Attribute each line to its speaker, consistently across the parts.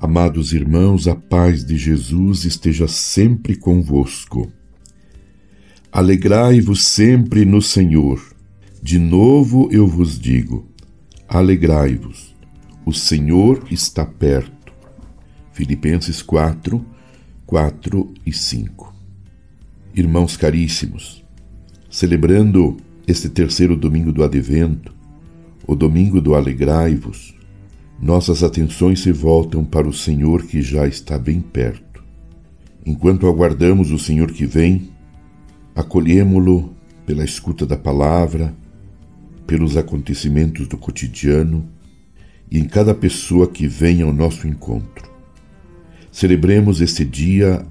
Speaker 1: Amados irmãos, a paz de Jesus esteja sempre convosco. Alegrai-vos sempre no Senhor. De novo eu vos digo: alegrai-vos. O Senhor está perto. Filipenses 4, 4 e 5. Irmãos caríssimos, celebrando este terceiro domingo do Advento, o domingo do Alegrai-vos, nossas atenções se voltam para o Senhor que já está bem perto. Enquanto aguardamos o Senhor que vem, acolhemo-lo pela escuta da palavra, pelos acontecimentos do cotidiano e em cada pessoa que vem ao nosso encontro. Celebremos este dia,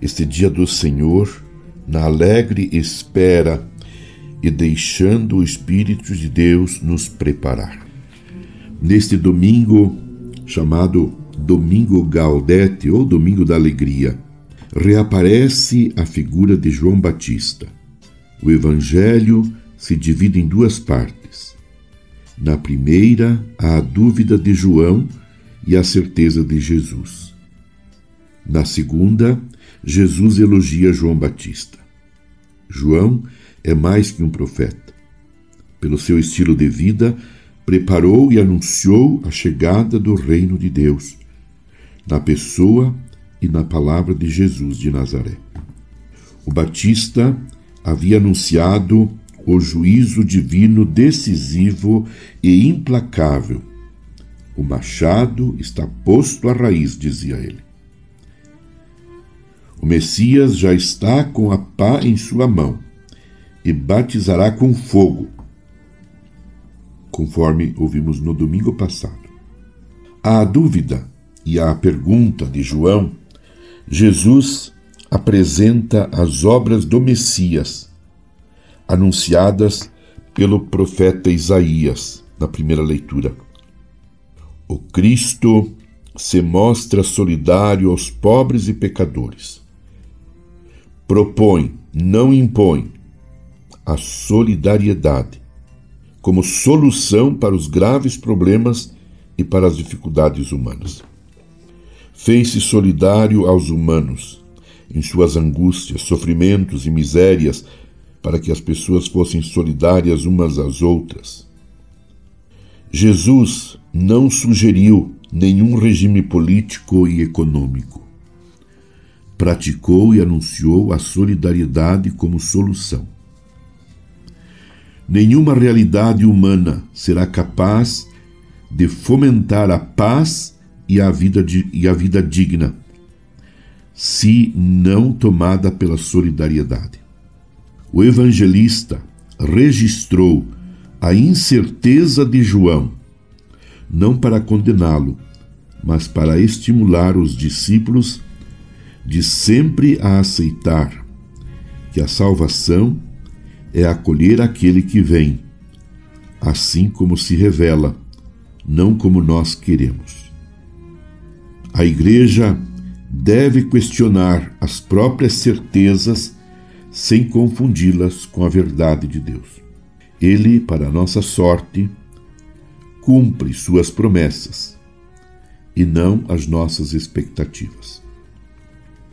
Speaker 1: este dia do Senhor, na alegre espera e deixando o Espírito de Deus nos preparar. Neste domingo, chamado Domingo Gaudete ou Domingo da Alegria, reaparece a figura de João Batista. O Evangelho se divide em duas partes. Na primeira, há a dúvida de João e a certeza de Jesus. Na segunda, Jesus elogia João Batista. João é mais que um profeta. Pelo seu estilo de vida, preparou e anunciou a chegada do reino de Deus, na pessoa e na palavra de Jesus de Nazaré. O Batista havia anunciado o juízo divino decisivo e implacável. O machado está posto à raiz, dizia ele. O Messias já está com a pá em sua mão e batizará com fogo conforme ouvimos no domingo passado. À dúvida e à pergunta de João, Jesus apresenta as obras do Messias, anunciadas pelo profeta Isaías na primeira leitura. O Cristo se mostra solidário aos pobres e pecadores. Propõe, não impõe, a solidariedade como solução para os graves problemas e para as dificuldades humanas. Fez-se solidário aos humanos em suas angústias, sofrimentos e misérias, para que as pessoas fossem solidárias umas às outras. Jesus não sugeriu nenhum regime político e econômico. Praticou e anunciou a solidariedade como solução. Nenhuma realidade humana será capaz de fomentar a paz e a vida, e a vida digna, se não tomada pela solidariedade. O evangelista registrou a incerteza de João, não para condená-lo, mas para estimular os discípulos de sempre a aceitar que a salvação é acolher aquele que vem, assim como se revela, não como nós queremos. A Igreja deve questionar as próprias certezas sem confundi-las com a verdade de Deus. Ele, para nossa sorte, cumpre suas promessas e não as nossas expectativas.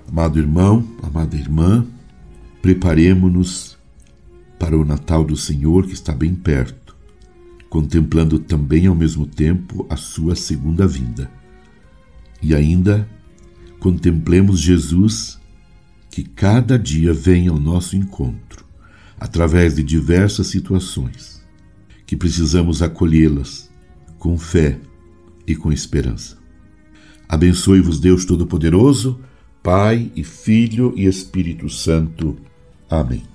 Speaker 1: Amado irmão, amada irmã, preparemos-nos para o Natal do Senhor que está bem perto, contemplando também ao mesmo tempo a sua segunda vinda. E ainda contemplemos Jesus que cada dia vem ao nosso encontro, através de diversas situações, que precisamos acolhê-las com fé e com esperança. Abençoe-vos Deus Todo-Poderoso, Pai e Filho e Espírito Santo. Amém.